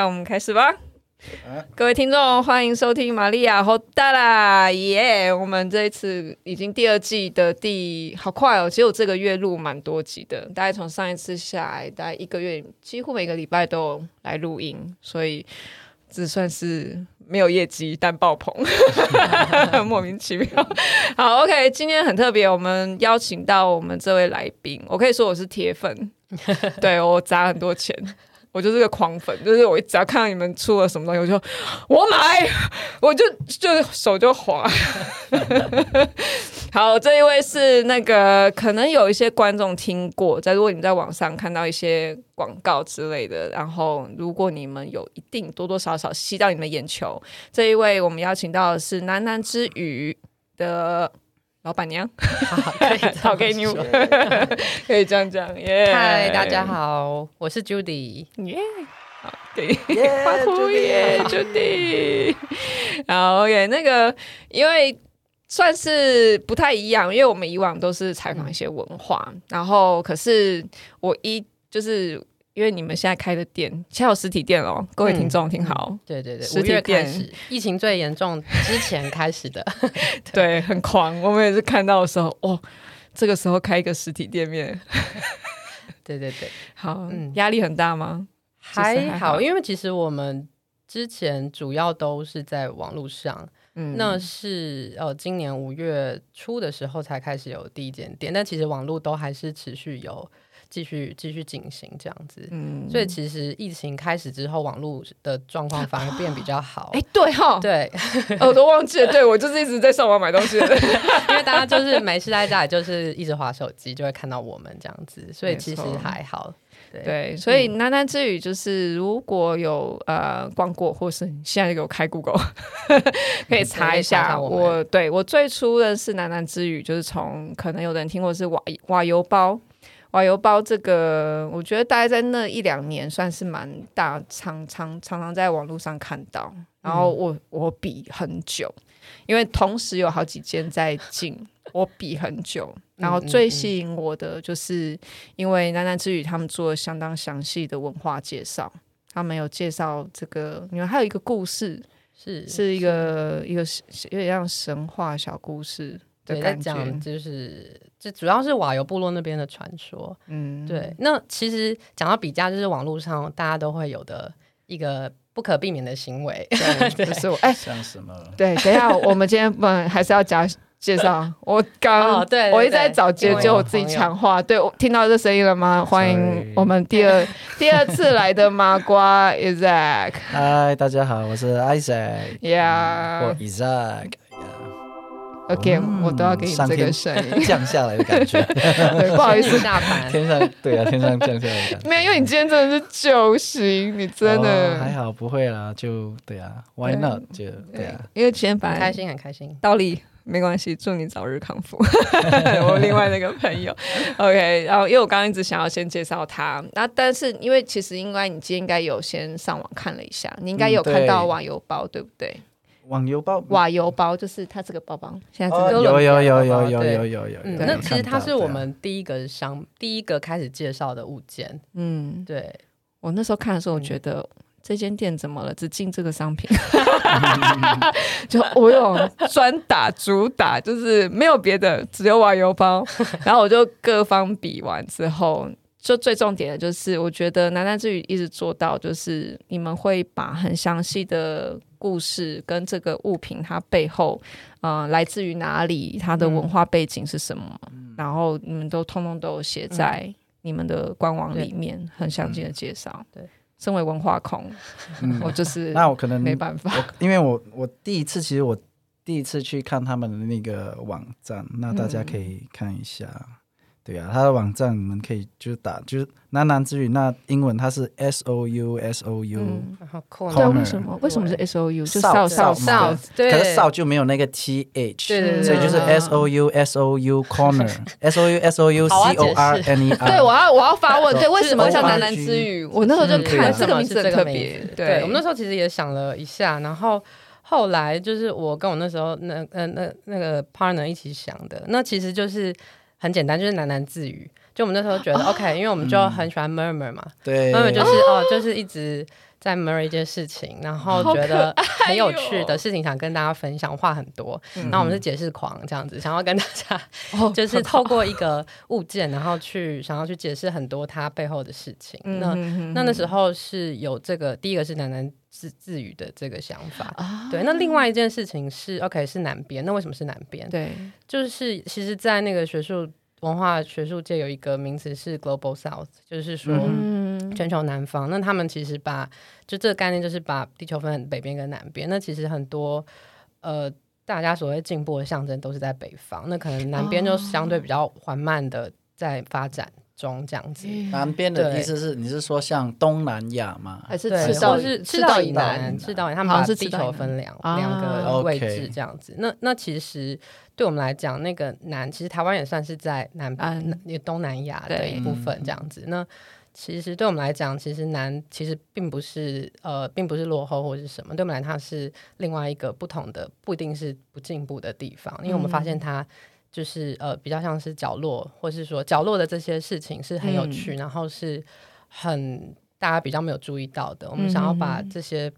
，我们开始吧。啊、各位听众，欢迎收听玛利亚和达啦耶我们这一次已经第二季的第好快哦，其实我这个月录蛮多集的，大概从上一次下来，大概一个月，几乎每个礼拜都有来录音，所以只算是没有业绩但爆棚，莫名其妙。好，OK，今天很特别，我们邀请到我们这位来宾，我可以说我是铁粉，对，我砸很多钱。我就是个狂粉，就是我只要看到你们出了什么东西，我就我买，我就就手就滑。好，这一位是那个可能有一些观众听过，在如果你在网上看到一些广告之类的，然后如果你们有一定多多少少吸到你们眼球，这一位我们邀请到的是喃喃之语的。老板娘，好，可以 好给你，可以这样讲耶。嗨，大家好，我是 Judy，耶，好，可以欢呼耶，Judy。好，OK，那个因为算是不太一样，因为我们以往都是采访一些文化，嗯、然后可是我一就是。因为你们现在开的店，现在有实体店哦，各位听众听好、嗯，对对对，实体店。疫情最严重之前开始的，对，很狂。我们也是看到的时候，哦，这个时候开一个实体店面，对对对，好，嗯，压力很大吗？还好，还好，因为其实我们之前主要都是在网络上，嗯，那是呃今年五月初的时候才开始有第一间店，但其实网络都还是持续有。继续继续进行这样子，嗯，所以其实疫情开始之后，网络的状况反而变比较好。哎、欸，对哈，对，我都忘记了。对我就是一直在上网买东西，因为大家就是没事在家里，就是一直滑手机，就会看到我们这样子，所以其实还好。对，对，所以喃喃之语就是如果有呃逛过，或是你现在就给我开 Google，可以查一下。我，我对我最初的是喃喃之语，就是从可能有人听过是瓦瓦油包。瓦油包这个，我觉得大概在那一两年算是蛮大，常常常常在网络上看到。然后我我比很久，因为同时有好几间在进，我比很久。然后最吸引我的，就是因为喃喃之语他们做了相当详细的文化介绍，他们有介绍这个，因为还有一个故事，是是一个一个有点像神话小故事。的感觉就是，这主要是瓦尤部落那边的传说。嗯，对。那其实讲到比价，就是网络上大家都会有的一个不可避免的行为。对，就是我哎，像什么？对，等一下，我们今天不还是要讲介绍。我刚，对，我一直在找接，就我自己抢话。对，我听到这声音了吗？欢迎我们第二第二次来的麻瓜 Isaac。嗨，大家好，我是 Isaac。Yeah，我 Isaac。OK，、嗯、我都要给你这个声音 降下来的感觉。对，不好意思，大盘天上对啊，天上降下来的感觉。没有，因为你今天真的是救星，你真的、哦、还好，不会啦，就对啊，Why not？就对啊，因为今天本来开心很开心，道理没关系，祝你早日康复。我另外那个朋友，OK，然后因为我刚刚一直想要先介绍他，那但是因为其实应该你今天应该有先上网看了一下，你应该有看到网游包，对不对？网游包，瓦油包就是它这个包包，现在有有有有有有有有有。那其实它是我们第一个商，第一个开始介绍的物件。嗯，对。我那时候看的时候，我觉得这间店怎么了？只进这个商品，就我有专打主打，就是没有别的，只有瓦油包。然后我就各方比完之后。就最重点的就是，我觉得南南之语一直做到，就是你们会把很详细的故事跟这个物品它背后，呃，来自于哪里，它的文化背景是什么，嗯、然后你们都通通都有写在你们的官网里面，嗯、很详尽的介绍。对，身为文化控，嗯、我就是那我可能没办法，因为我我第一次其实我第一次去看他们的那个网站，那大家可以看一下。嗯对啊，他的网站你们可以就打就是喃喃之语，那英文它是 S O U S O U，对，为什么？为什么是 S O U？就 South South South，可是 South 就没有那个 T H，所以就是 S O U S O U Corner，S O U S O U C O R N E R。对，我要我要发问，对，为什么叫喃喃之语？我那时候就看这个名字很特别。对，我们那时候其实也想了一下，然后后来就是我跟我那时候那呃那那个 partner 一起想的，那其实就是。很简单，就是喃喃自语。就我们那时候觉得、哦、OK，因为我们就很喜欢 murmur 嘛，对，murmur 就是哦，就是一直在 Murray 一件事情，然后觉得很有趣的事情想跟大家分享，话很多。那、嗯、我们是解释狂这样子，想要跟大家 就是透过一个物件，然后去想要去解释很多它背后的事情。嗯、那那那时候是有这个第一个是楠楠自自语的这个想法，啊、对。那另外一件事情是 OK 是南边，那为什么是南边？对，就是其实，在那个学术。文化学术界有一个名词是 Global South，就是说全球南方。嗯、那他们其实把就这个概念，就是把地球分北边跟南边。那其实很多呃，大家所谓进步的象征都是在北方。那可能南边就相对比较缓慢的在发展中这样子。哦、南边的意思是你是说像东南亚吗？还是赤道？是赤道以南？赤道以南，他们把地球分两两个位置这样子。那那其实。对我们来讲，那个南其实台湾也算是在南南东南亚的一部分这样子。那其实对我们来讲，其实南其实并不是呃，并不是落后或者是什么。对我们来讲，它是另外一个不同的，不一定是不进步的地方。因为我们发现它就是呃，比较像是角落，或是说角落的这些事情是很有趣，然后是很大家比较没有注意到的。我们想要把这些。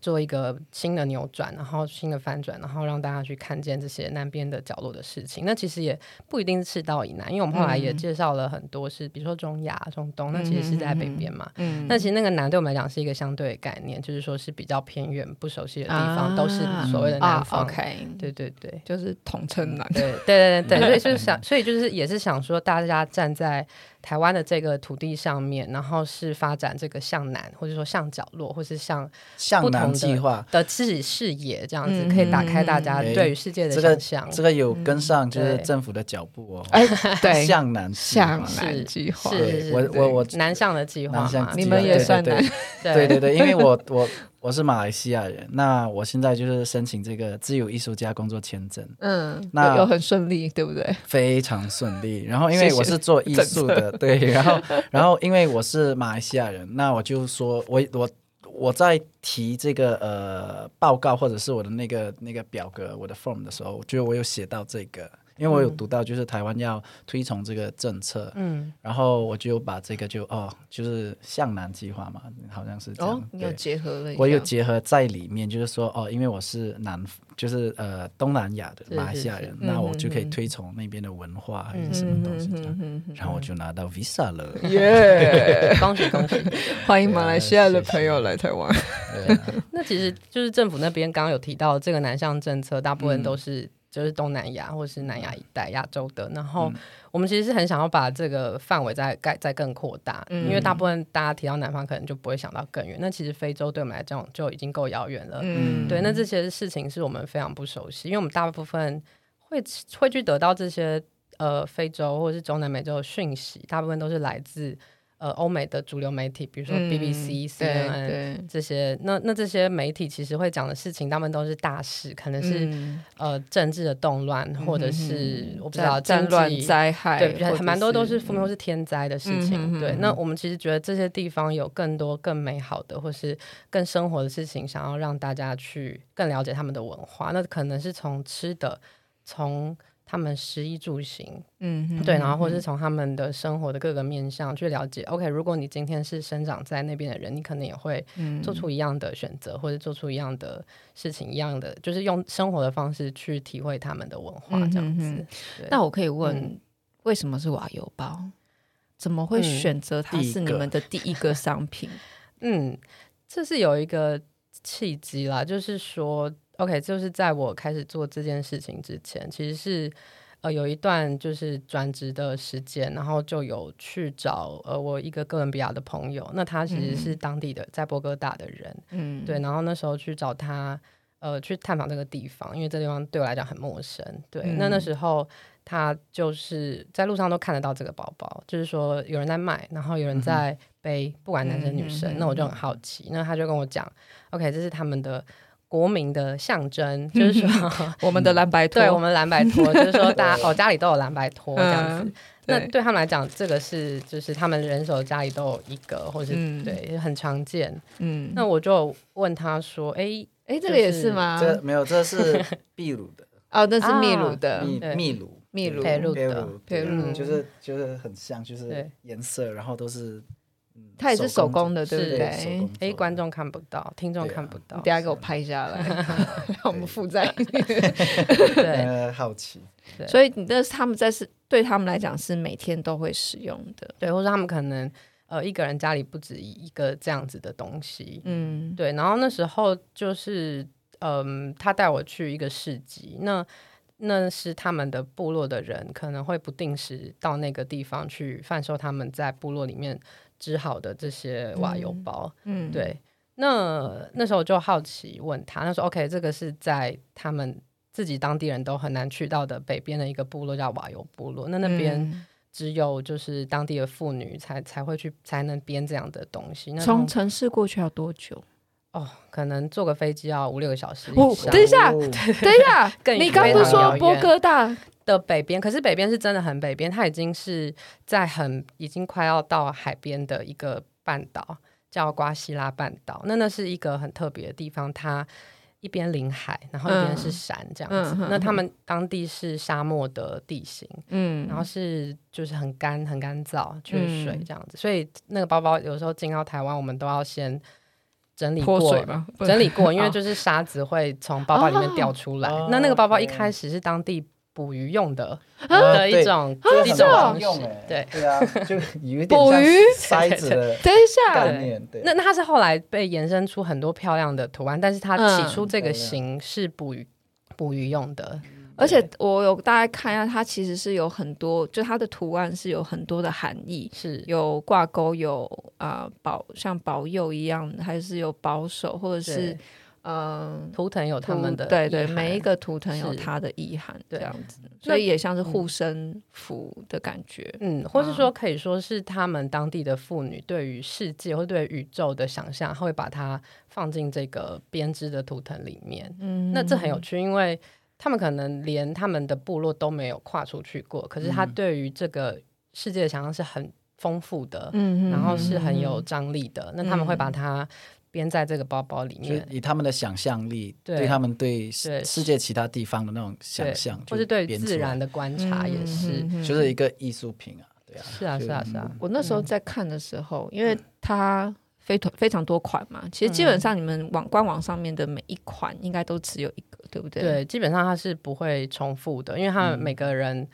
做一个新的扭转，然后新的翻转，然后让大家去看见这些南边的角落的事情。那其实也不一定是赤道以南，因为我们后来也介绍了很多是，嗯、比如说中亚、中东，那其实是在北边嘛。嗯，那其实那个南对我们来讲是一个相对的概念，就是说是比较偏远、不熟悉的地方，啊、都是所谓的南方。啊、OK，对对对，就是统称南。对对对对，所以就是想，所以就是也是想说，大家站在。台湾的这个土地上面，然后是发展这个向南，或者说向角落，或是向向南计划的自己视野，这样子、嗯、可以打开大家对于世界的想象、欸。这个这个有跟上就是政府的脚步哦。哎、嗯，对，向南向南计划，是是，我我我南向的计划嘛，你们也算南，对对对，因为我我。我是马来西亚人，那我现在就是申请这个自由艺术家工作签证。嗯，那有很顺利，对不对？非常顺利。然后因为我是做艺术的，对，然后 然后因为我是马来西亚人，那我就说我我我在提这个呃报告或者是我的那个那个表格我的 form 的时候，我觉得我有写到这个。因为我有读到，就是台湾要推崇这个政策，嗯，然后我就把这个就哦，就是向南计划嘛，好像是这样，哦，有结合了，我有结合在里面，就是说哦，因为我是南，就是呃东南亚的马来西亚人，那我就可以推崇那边的文化还是什么东西这样，然后我就拿到 visa 了，耶，恭喜恭 喜，欢迎马来西亚的朋友来台湾。那其实就是政府那边刚刚有提到这个南向政策，大部分都是。就是东南亚或是南亚一带亚洲的，然后我们其实是很想要把这个范围再盖再更扩大，嗯、因为大部分大家提到南方可能就不会想到更远，那其实非洲对我们来讲就已经够遥远了。嗯，对，那这些事情是我们非常不熟悉，因为我们大部分会会去得到这些呃非洲或者是中南美洲的讯息，大部分都是来自。呃，欧美的主流媒体，比如说 BBC、嗯、CNN 这些，那那这些媒体其实会讲的事情，他们都是大事，可能是、嗯、呃政治的动乱，嗯、或者是、嗯、我不知道战乱灾害，对，还蛮多都是负面或是天灾的事情。嗯、对，那我们其实觉得这些地方有更多更美好的，或是更生活的事情，想要让大家去更了解他们的文化。那可能是从吃的，从他们食衣住行，嗯哼，对，然后或是从他们的生活的各个面向去了解。OK，如果你今天是生长在那边的人，你可能也会做出一样的选择，嗯、或者做出一样的事情，一样的就是用生活的方式去体会他们的文化，这样子。嗯、那我可以问，嗯、为什么是瓦油包？怎么会选择它是你们的第一个商品？嗯，这是有一个契机啦，就是说。OK，就是在我开始做这件事情之前，其实是呃有一段就是转职的时间，然后就有去找呃我一个哥伦比亚的朋友，那他其实是当地的在波哥大的人，嗯，对，然后那时候去找他呃去探访这个地方，因为这地方对我来讲很陌生，对，嗯、那那时候他就是在路上都看得到这个包包，就是说有人在卖，然后有人在背，嗯、不管男生女生，嗯、那我就很好奇，那他就跟我讲，OK，这是他们的。国民的象征 就是说，我们的蓝白拖，对，我们蓝白拖，就是说大家哦家里都有蓝白拖这样子。那对他们来讲，这个是就是他们人手家里都有一个，或是对很常见。嗯，那我就问他说：“哎哎，这个也是吗？这没有，这是秘鲁的。哦，那是秘鲁的，秘秘鲁。秘鲁。秘鲁的，对，就是就是很像，就是颜色，然后都是。”它也是手工的，对不对？哎，观众看不到，听众看不到，等下给我拍下来，让我们附在。对，好奇。所以你的他们在是对他们来讲是每天都会使用的，对，或者他们可能呃一个人家里不止一个这样子的东西，嗯，对。然后那时候就是嗯，他带我去一个市集，那那是他们的部落的人可能会不定时到那个地方去贩售他们在部落里面。织好的这些瓦油包，嗯，对，那那时候就好奇问他，他说：“OK，这个是在他们自己当地人都很难去到的北边的一个部落，叫瓦油部落。那那边只有就是当地的妇女才才会去，才能编这样的东西。那从城市过去要多久？哦，可能坐个飞机要五六个小时。哦，等一下，等一下，你刚不是说波哥大？”的北边，可是北边是真的很北边，它已经是在很已经快要到海边的一个半岛，叫瓜西拉半岛。那那是一个很特别的地方，它一边临海，然后一边是山这样子。嗯、那他们当地是沙漠的地形，嗯，然后是就是很干很干燥，缺水这样子。嗯、所以那个包包有时候进到台湾，我们都要先整理过，整理过，因为 就是沙子会从包包里面掉出来。哦、那那个包包一开始是当地。捕鱼用的的一种一种对。对啊，就有点捕鱼？塞子的。等一下，那那它是后来被延伸出很多漂亮的图案，但是它起初这个形是捕鱼捕鱼用的。而且我有大概看一下，它其实是有很多，就它的图案是有很多的含义，是。有挂钩，有啊保像保佑一样，还是有保守，或者是。嗯，图腾有他们的对对，每一个图腾有它的意涵，这样子，所以也像是护身符的感觉，嗯，或是说可以说是他们当地的妇女对于世界或对宇宙的想象，会把它放进这个编织的图腾里面。嗯，那这很有趣，因为他们可能连他们的部落都没有跨出去过，可是他对于这个世界的想象是很丰富的，嗯，然后是很有张力的。那他们会把它。编在这个包包里面，以他们的想象力，对他们对世界其他地方的那种想象，或是对自然的观察，也是，就是一个艺术品啊，对啊，是啊，是啊，是啊。我那时候在看的时候，因为它非常非常多款嘛，其实基本上你们网官网上面的每一款应该都只有一个，对不对？对，基本上它是不会重复的，因为他们每个人。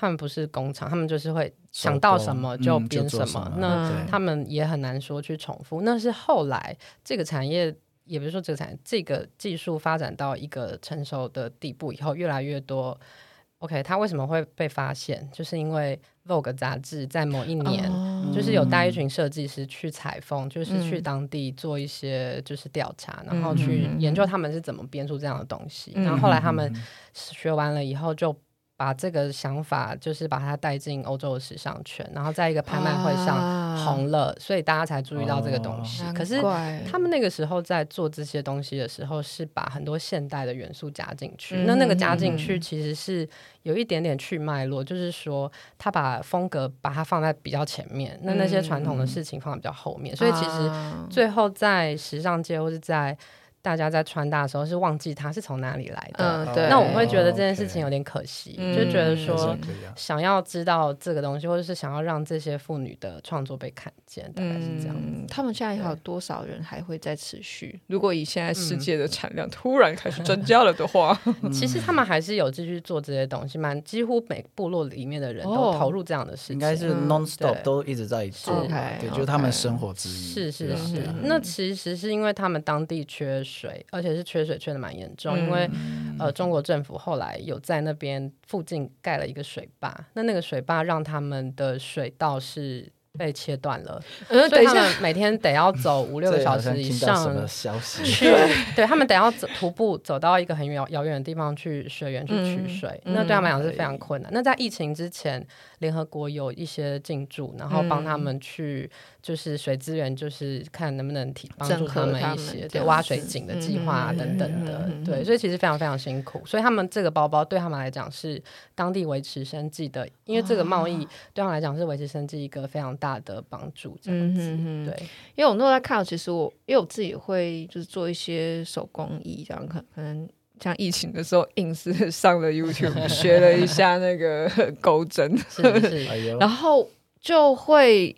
他们不是工厂，他们就是会想到什么就编什么。什么那他们也很难说去重复。嗯、那是后来这个产业，也不是说这个产业，这个技术发展到一个成熟的地步以后，越来越多。OK，它为什么会被发现？就是因为 Vogue 杂志在某一年，哦、就是有带一群设计师去采风，嗯、就是去当地做一些就是调查，嗯、然后去研究他们是怎么编出这样的东西。嗯、然后后来他们学完了以后就。把这个想法就是把它带进欧洲的时尚圈，然后在一个拍卖会上红了，啊、所以大家才注意到这个东西。哦、可是他们那个时候在做这些东西的时候，是把很多现代的元素加进去。嗯、那那个加进去其实是有一点点去脉络，嗯、就是说他把风格把它放在比较前面，嗯、那那些传统的事情放在比较后面。嗯、所以其实最后在时尚界或是在大家在穿搭的时候是忘记它是从哪里来的，嗯，对。那我会觉得这件事情有点可惜，就觉得说想要知道这个东西，或者是想要让这些妇女的创作被看见，大概是这样。他们现在还有多少人还会再持续？如果以现在世界的产量突然开始增加了的话，其实他们还是有继续做这些东西，蛮几乎每部落里面的人都投入这样的事情，应该是 non stop 都一直在做，对，就是他们生活之一。是是是，那其实是因为他们当地缺水。而且是缺水缺的蛮严重，因为、嗯、呃，中国政府后来有在那边附近盖了一个水坝，那那个水坝让他们的水道是。被切断了，嗯、所以他们每天得要走 五六个小时以上去，对，他们得要走徒步走到一个很远遥远的地方去水源去取水，嗯、那对他们来讲是非常困难。嗯、那在疫情之前，联合国有一些进驻，然后帮他们去就是水资源，就是看能不能提帮助他们一些对挖水井的计划、啊、等等的，嗯、对，所以其实非常非常辛苦。所以他们这个包包对他们来讲是当地维持生计的，因为这个贸易对他们来讲是维持生计一个非常大。的帮助，这样子，对，因为我那时候在看，其实我因为我自己会就是做一些手工艺，这样可可能像疫情的时候，硬是上了 YouTube 学了一下那个 钩针，是是。然后就会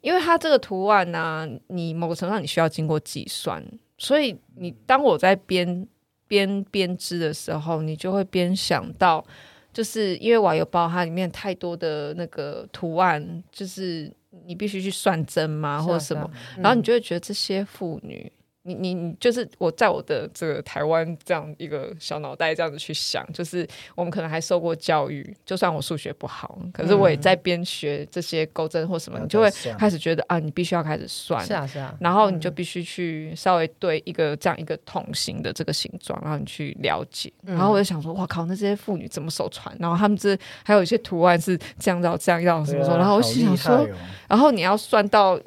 因为它这个图案呢、啊，你某个程度上你需要经过计算，所以你当我在编编编织的时候，你就会边想到，就是因为瓦窑包它里面太多的那个图案，就是你必须去算针嘛，或者什么，啊啊、然后你就会觉得这些妇女。你你你就是我在我的这个台湾这样一个小脑袋这样子去想，就是我们可能还受过教育，就算我数学不好，可是我也在边学这些钩针或什么，嗯、你就会开始觉得啊，你必须要开始算，是啊是啊，然后你就必须去稍微对一个这样一个桶形的这个形状，然后你去了解，然后我就想说，哇靠，那这些妇女怎么手传？然后他们这还有一些图案是这样绕这样绕什么什么，然后我想说，哦、然后你要算到。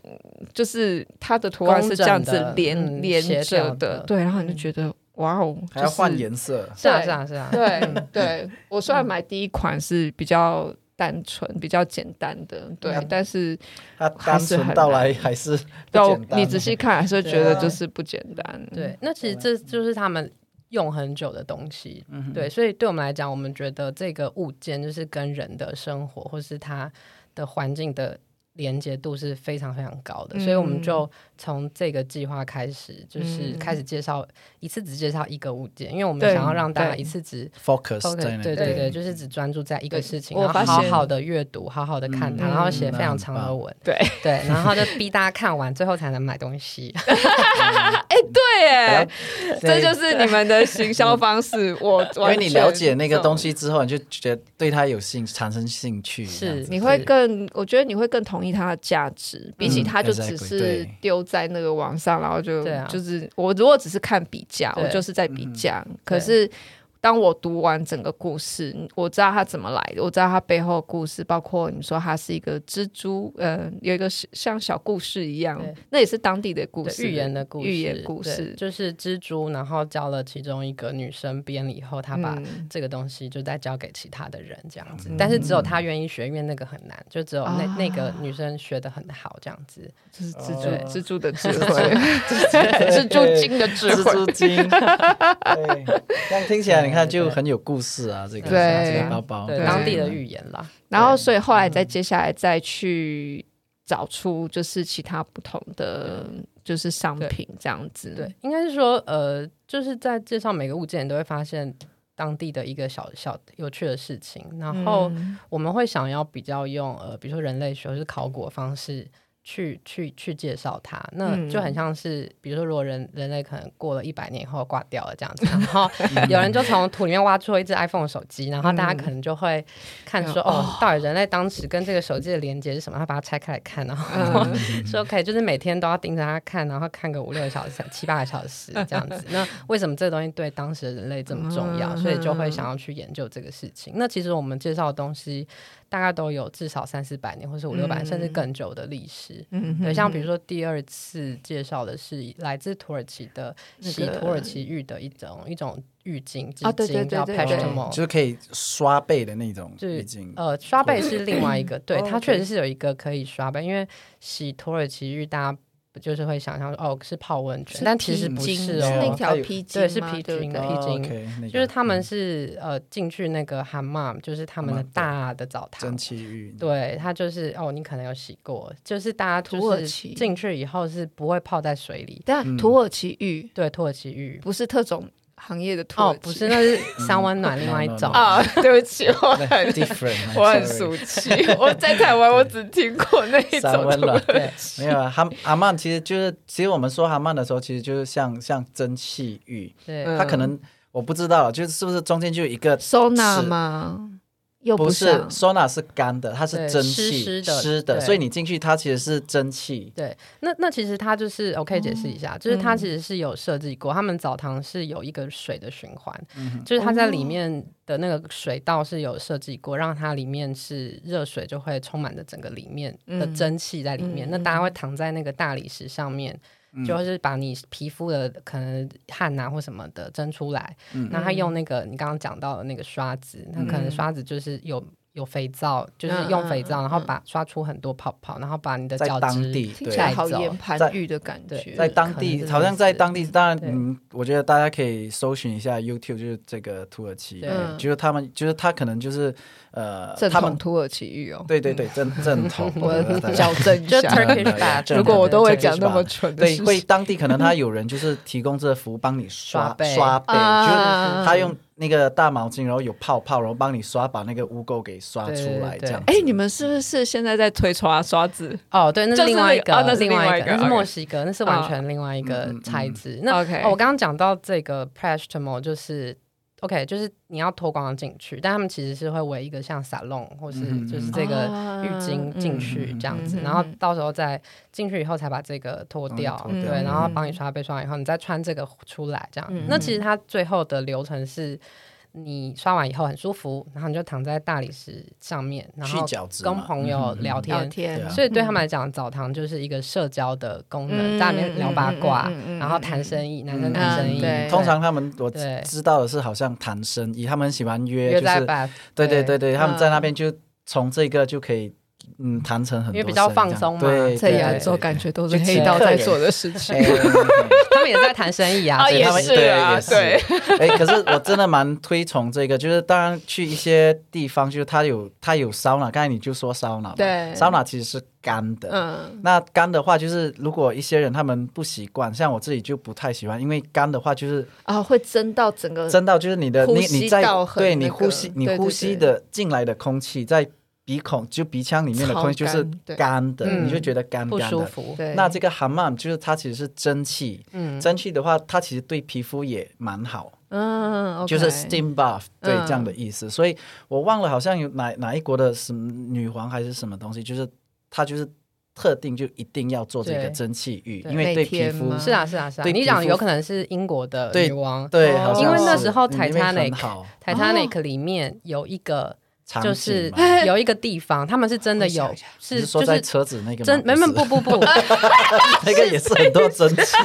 就是它的图案是这样子连、嗯、连着的，对，然后你就觉得、嗯、哇哦，还要换颜色，是啊是啊是啊，对对。我虽然买第一款是比较单纯、比较简单的，对，嗯、但是它单纯到来还是不简单，你仔细看还是会觉得就是不简单。对，那其实这就是他们用很久的东西，嗯、对，所以对我们来讲，我们觉得这个物件就是跟人的生活或是它的环境的。连接度是非常非常高的，嗯、所以我们就从这个计划开始，就是开始介绍、嗯、一次只介绍一个物件，因为我们想要让大家一次只 focus，对对对，对就是只专注在一个事情，然后好好的阅读，好好的看它，嗯、然后写非常长的文，对对，然后就逼大家看完，最后才能买东西。哎，对，哎，这就是你们的行销方式。我因为你了解那个东西之后，你就觉得对它有兴产生兴趣，是你会更，我觉得你会更同意。它的价值，比起它就只是丢在那个网上，然后就就是我如果只是看比价，我就是在比价，可是。当我读完整个故事，我知道它怎么来的，我知道它背后的故事，包括你说它是一个蜘蛛，呃，有一个像小故事一样，那也是当地的故事，寓言的故事，寓言故事。就是蜘蛛，然后教了其中一个女生编了以后，她把这个东西就再交给其他的人这样子，嗯、但是只有她愿意学，因为那个很难，就只有那、啊、那个女生学的很好这样子，这是蜘蛛、哦、蜘蛛的智慧，蜘蛛精的智慧，蜘蛛精，对，这样听起来。你看，就很有故事啊！这个对这个包包，对当地的语言啦。然后，所以后来再接下来再去找出，就是其他不同的就是商品这样子。对，应该是说，呃，就是在介绍每个物件，你都会发现当地的一个小小有趣的事情。然后我们会想要比较用呃，比如说人类学或是考古的方式。去去去介绍它，那就很像是，嗯、比如说，如果人人类可能过了一百年以后挂掉了这样子，然后有人就从土里面挖出一只 iPhone 手机，然后大家可能就会看说，嗯、哦，到底人类当时跟这个手机的连接是什么？他把它拆开来看，然后、嗯、说可以，就是每天都要盯着它看，然后看个五六个小时、七八个小时这样子。那为什么这个东西对当时的人类这么重要？所以就会想要去研究这个事情。那其实我们介绍的东西。大概都有至少三四百年，或是五六百，甚至更久的历史。嗯，对，像比如说第二次介绍的是来自土耳其的洗土耳其浴的一种一种浴巾，啊，对对对对，就是可以刷背的那种浴巾。呃，刷背是另外一个，对，它确实是有一个可以刷背，因为洗土耳其浴大家。就是会想象哦，是泡温泉，但其实不是哦，是那条披巾，对，是披巾的？披巾，就是他们是呃进去那个 hammam，就是他们的大的澡堂，蒸汽浴，对，它就是哦，你可能有洗过，就是大家土耳其进去以后是不会泡在水里，但，土耳其浴，对，土耳其浴不是特种。行业的哦，不是，那是三温暖另外一种啊。对不起，我很 different，我很俗气。我在台湾，我只听过那一种三温暖。对，没有啊。哈阿曼其实就是，其实我们说阿曼的时候，其实就是像像蒸汽浴。对，它可能我不知道，就是是不是中间就有一个收纳吗？又不是，sauna 是干的，它是蒸汽湿的，湿的，所以你进去它其实是蒸汽。对，那那其实它就是我可以解释一下，就是它其实是有设计过，他们澡堂是有一个水的循环，就是它在里面的那个水道是有设计过，让它里面是热水就会充满着整个里面的蒸汽在里面，那大家会躺在那个大理石上面。就是把你皮肤的可能汗啊或什么的蒸出来，那他用那个你刚刚讲到的那个刷子，那可能刷子就是有有肥皂，就是用肥皂，然后把刷出很多泡泡，然后把你的角质听起来好言盘浴的感觉。在当地，好像在当地，当然，嗯，我觉得大家可以搜寻一下 YouTube，就是这个土耳其，就是他们，就是他可能就是呃，他们土耳其浴哦，对对对，正正统，我矫正一下，如果我都会讲那么蠢，对，会当地可能他有人就是提供这个服务，帮你刷 刷背，就是他用。那个大毛巾，然后有泡泡，然后帮你刷，把那个污垢给刷出来，这样。哎，你们是不是现在在推刷刷子？哦，对，那是另外一个，那是另外一个，那是墨西哥，那是完全另外一个材质。那 OK，我刚刚讲到这个 Paracetamol 就是。OK，就是你要脱光进去，但他们其实是会围一个像沙龙，或是就是这个浴巾进去这样子，然后到时候再进去以后才把这个脱掉，对，然后帮你刷背刷完以后，你再穿这个出来这样。那其实它最后的流程是。你刷完以后很舒服，然后你就躺在大理石上面，然后跟朋友聊天。所以对他们来讲，澡堂就是一个社交的功能，在里面聊八卦，然后谈生意，男生谈生意。通常他们我知道的是，好像谈生意，他们喜欢约，就是对对对对，他们在那边就从这个就可以。嗯，谈成很多，因为比较放松嘛，对，在亚洲感觉都是黑道在做的 事情。也在谈生意啊，也是啊，也是。哎，可是我真的蛮推崇这个，就是当然去一些地方，就是它有它有桑拿，刚才你就说桑拿，对，桑拿其实是干的。嗯，那干的话，就是如果一些人他们不习惯，像我自己就不太喜欢，因为干的话就是啊，会蒸到整个蒸到，就是你的你你在对你呼吸你呼吸的进来的空气在。鼻孔就鼻腔里面的空气就是干的，你就觉得干干的。那这个 hammam 就是它其实是蒸汽，蒸汽的话它其实对皮肤也蛮好。嗯，就是 steam buff，对这样的意思。所以我忘了好像有哪哪一国的什么女皇还是什么东西，就是她就是特定就一定要做这个蒸汽浴，因为对皮肤是啊是啊是啊。你讲有可能是英国的女王，对，因为那时候 Titanic，Titanic 里面有一个。就是 有一个地方，他们是真的有，是说在车子那个真没没不不不，那个也是很多蒸汽。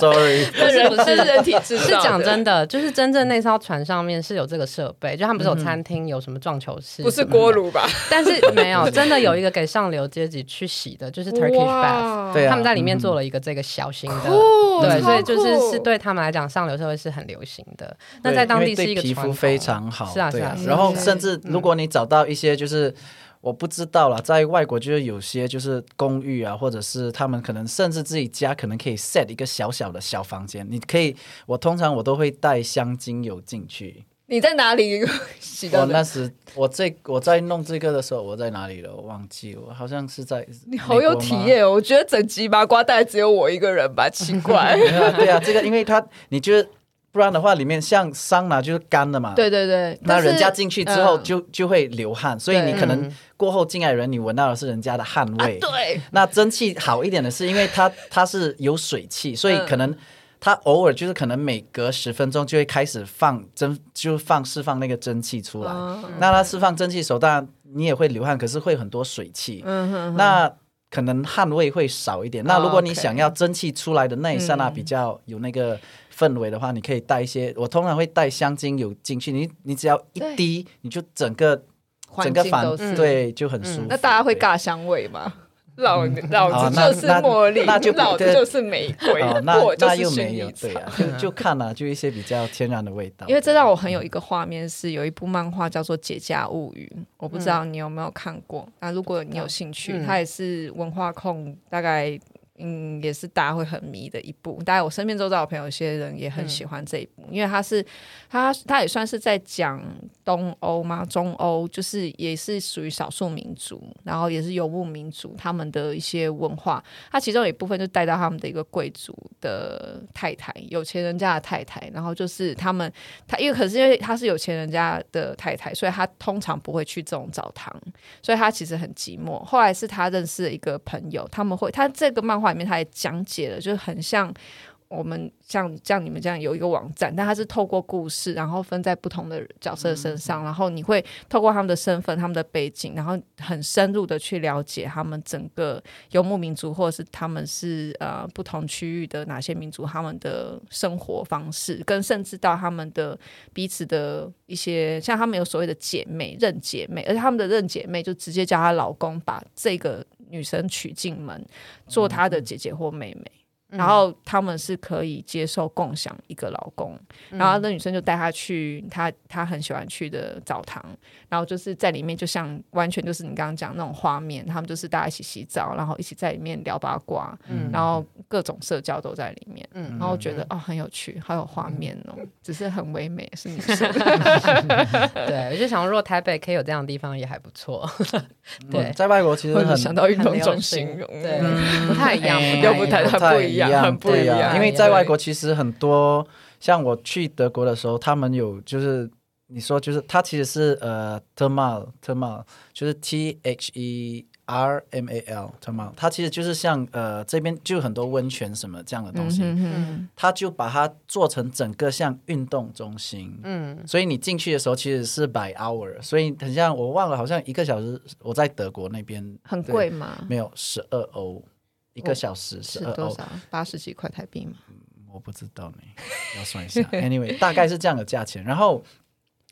Sorry，不是不是。人体制造，是讲真的，就是真正那艘船上面是有这个设备，就他们不是有餐厅，有什么撞球室，不是锅炉吧？但是没有，真的有一个给上流阶级去洗的，就是 Turkish bath，他们在里面做了一个这个小型的，对，所以就是是对他们来讲，上流社会是很流行的。那在当地是一个皮肤非常好，是啊是啊，然后甚至如果你找到一些就是我不知道了，在外国就是有些就是公寓啊，或者是他们可能甚至自己家可能可以 set 一个小小的小房间，你可以，我通常我都会带香精油进去。你在哪里洗的？我那时我这我在弄这个的时候，我在哪里了？我忘记了，我好像是在。你好有体验哦！我觉得整集麻瓜袋只有我一个人吧，奇怪。对啊，这个因为他你觉得。不然的话，里面像桑拿就是干的嘛。对对对。那人家进去之后就就会流汗，所以你可能过后进来的人，你闻到的是人家的汗味。对。那蒸汽好一点的是，因为它它是有水汽，所以可能它偶尔就是可能每隔十分钟就会开始放蒸，就放释放那个蒸汽出来。那它释放蒸汽的时候，当然你也会流汗，可是会很多水汽。嗯。那可能汗味会少一点。那如果你想要蒸汽出来的那一刹那比较有那个。氛围的话，你可以带一些。我通常会带香精油进去，你你只要一滴，你就整个整个房对就很舒服。那大家会尬香味吗？老老子就是茉莉，那就老子就是玫瑰，那那又没有对啊，就就看了，就一些比较天然的味道。因为这让我很有一个画面，是有一部漫画叫做《解家物语》，我不知道你有没有看过。那如果你有兴趣，它也是文化控大概。嗯，也是大家会很迷的一部。大概我身边周遭的朋友，有些人也很喜欢这一部，嗯、因为他是他他也算是在讲东欧嘛，中欧就是也是属于少数民族，然后也是游牧民族他们的一些文化。他其中有一部分就带到他们的一个贵族的太太，有钱人家的太太，然后就是他们他因为可是因为他是有钱人家的太太，所以他通常不会去这种澡堂，所以他其实很寂寞。后来是他认识了一个朋友，他们会他这个漫画。里面他也讲解了，就是很像我们像像你们这样有一个网站，但它是透过故事，然后分在不同的角色身上，嗯、然后你会透过他们的身份、他们的背景，然后很深入的去了解他们整个游牧民族，或者是他们是呃不同区域的哪些民族，他们的生活方式，跟甚至到他们的彼此的一些，像他们有所谓的姐妹、认姐妹，而且他们的认姐妹就直接叫她老公把这个女生娶进门，做她的姐姐或妹妹。嗯然后他们是可以接受共享一个老公，嗯、然后那女生就带他去他他很喜欢去的澡堂，然后就是在里面就像完全就是你刚刚讲那种画面，他们就是大家一起洗澡，然后一起在里面聊八卦，嗯、然后各种社交都在里面，嗯、然后觉得、嗯、哦很有趣，好有画面哦，嗯、只是很唯美是女 生，对，我就想如果台北可以有这样的地方也还不错，对，在外国其实很想到运动中心，对，嗯、不太一样，又不太很不一样。一样，很不一样，因为在外国其实很多，像我去德国的时候，他们有就是你说就是它其实是呃 thermal thermal 就是 T H E R M A L thermal，它其实就是像呃这边就很多温泉什么这样的东西，嗯，它就把它做成整个像运动中心，嗯，所以你进去的时候其实是 by hour，所以很像我忘了，好像一个小时我在德国那边很贵吗？没有，十二欧。一个小时是多少？八十几块台币吗？嗯，我不知道呢，要算一下。Anyway，大概是这样的价钱。然后，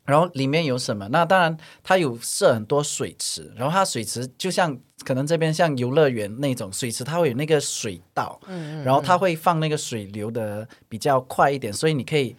然后里面有什么？那当然，它有设很多水池。然后它水池就像可能这边像游乐园那种水池，它会有那个水道。嗯嗯。然后它会放那个水流的比较快一点，所以你可以。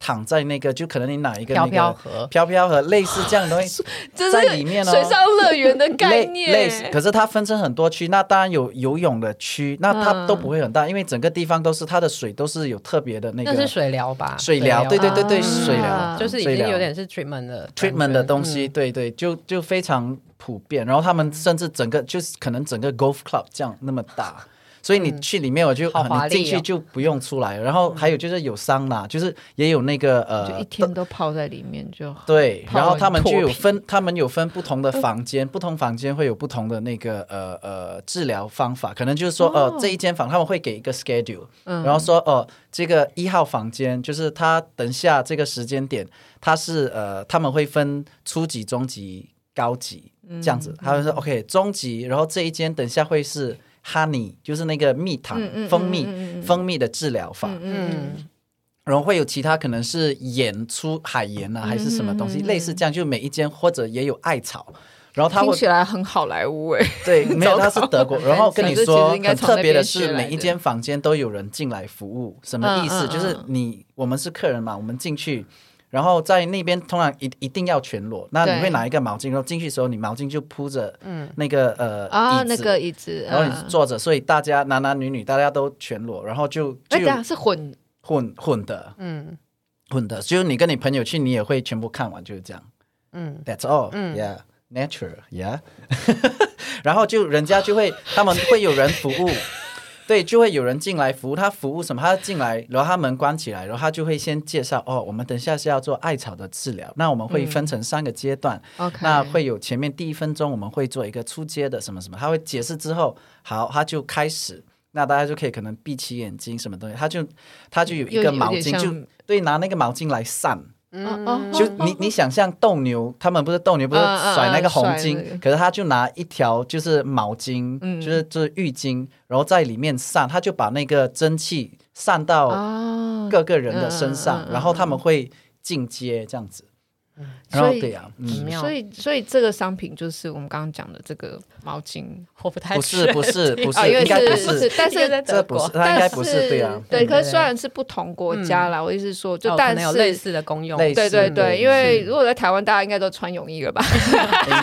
躺在那个，就可能你哪一个那个飘飘河，飘飘河 类似这样的东西，在里面哦，水上乐园的概念 类。类似，可是它分成很多区，那当然有游泳的区，那它都不会很大，因为整个地方都是它的水都是有特别的那个。那是水疗吧？水疗，对对对对，水疗就是已经有点是 treatment 的 treatment 的东西，对对，就就非常普遍。然后他们甚至整个就是可能整个 golf club 这样那么大。所以你去里面，我就、嗯哦、你进去就不用出来。然后还有就是有桑拿，就是也有那个呃，就一天都泡在里面就对。然后他们就有分，他们有分不同的房间，不同房间会有不同的那个呃呃治疗方法。可能就是说，呃，这一间房他们会给一个 schedule，然后说，哦、呃，这个一号房间就是他等下这个时间点，他是呃他们会分初级、中级、高级这样子。他们说 OK，中级，然后这一间等下会是。Honey 就是那个蜜糖，蜂蜜，蜂蜜的治疗法。嗯，然后会有其他可能是盐出海盐啊，还是什么东西，类似这样。就每一间或者也有艾草，然后它听起来很好莱坞哎。对，没有，它是德国。然后跟你说很特别的是，每一间房间都有人进来服务。什么意思？就是你我们是客人嘛，我们进去。然后在那边通常一一定要全裸，那你会拿一个毛巾，然后进去的时候你毛巾就铺着那个呃啊那个椅子，然后你坐着，所以大家男男女女大家都全裸，然后就哎呀是混混混的，嗯。混的，就你跟你朋友去，你也会全部看完，就是这样，嗯，That's all，嗯，Yeah，natural，Yeah，然后就人家就会他们会有人服务。对，就会有人进来服务。他服务什么？他进来，然后他门关起来，然后他就会先介绍哦，我们等下是要做艾草的治疗。那我们会分成三个阶段。嗯、那会有前面第一分钟我们会做一个初阶的什么什么，他会解释之后，好，他就开始。那大家就可以可能闭起眼睛，什么东西，他就他就有一个毛巾，就对，拿那个毛巾来散。嗯，就你你想象斗牛，他们不是斗牛，不是甩那个红巾，可是他就拿一条就是毛巾，就是就是浴巾，然后在里面散，他就把那个蒸汽散到各个人的身上，然后他们会进阶这样子。所以，所以，所以这个商品就是我们刚刚讲的这个毛巾，我不太不是不是不是，应该不是，但是这不是，它应该不是对啊，对。可是虽然是不同国家啦，我意思是说，就但是有类似的功用，对对对。因为如果在台湾，大家应该都穿泳衣了吧？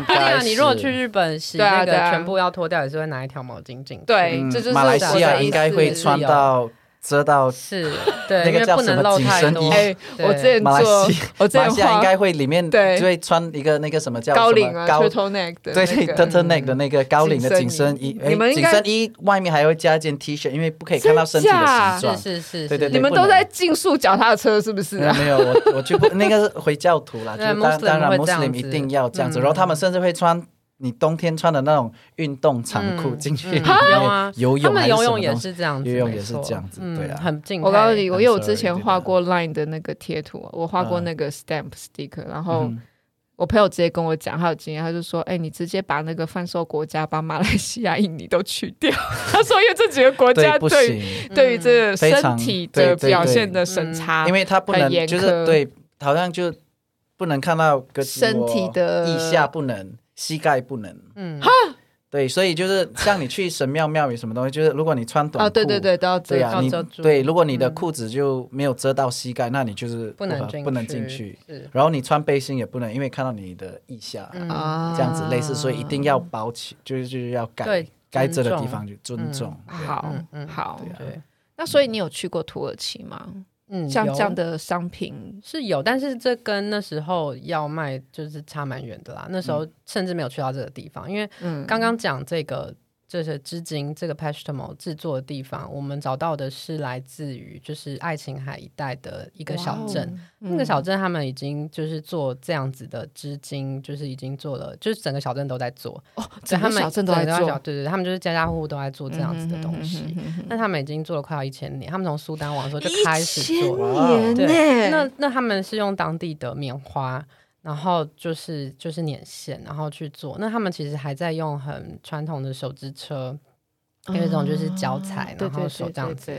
对 啊，你如果去日本洗那个全部要脱掉，也是会拿一条毛巾进。对，这就是马来西亚应该会穿到。遮到是对，那个叫什么紧身衣？我之前做，我之前应该会里面对，就会穿一个那个什么叫高领啊，turtleneck 的，对，turtleneck 的那个高领的紧身衣。你们紧身衣外面还会加一件 T 恤，因为不可以看到身体的形状。是是是，对对。你们都在竞速脚踏车是不是？没有，我我就不 那个是回教徒啦，就当当然穆斯林一定要这样子，然后他们甚至会穿你冬天穿的那种运动长裤进去游泳，他们游泳也是这样子，游泳也是这样子，对啊，很近。我告诉你，我因为我之前画过 Line 的那个贴图，我画过那个 Stamp Sticker，然后我朋友直接跟我讲，他有经验，他就说：“哎，你直接把那个贩售国家，把马来西亚、印尼都去掉。”他说：“因为这几个国家对对于这个身体的表现的审查，因为他不能就是对，好像就不能看到身体的腋下不能。”膝盖不能，嗯，哈，对，所以就是像你去神庙庙宇什么东西，就是如果你穿短裤，对对对，都要遮，对啊，你对，如果你的裤子就没有遮到膝盖，那你就是不能不能进去。然后你穿背心也不能，因为看到你的腋下啊，这样子类似，所以一定要包起，就是就是要该该遮的地方去尊重。好，嗯，好，对。那所以你有去过土耳其吗？嗯，像这样的商品是有，但是这跟那时候要卖就是差蛮远的啦。那时候甚至没有去到这个地方，因为刚刚讲这个。这些织金这个 Peshtemol 制作的地方，我们找到的是来自于就是爱琴海一带的一个小镇。Wow, 那个小镇他们已经就是做这样子的织金，就是已经做了，就是整个小镇都在做。哦，整个小镇都在做，对对，他们就是家家户户都在做这样子的东西。那他们已经做了快要一千年，他们从苏丹王的时候就开始做了。对，那那他们是用当地的棉花。然后就是就是捻线，然后去做。那他们其实还在用很传统的手织车，有一种就是脚踩，然后手这样子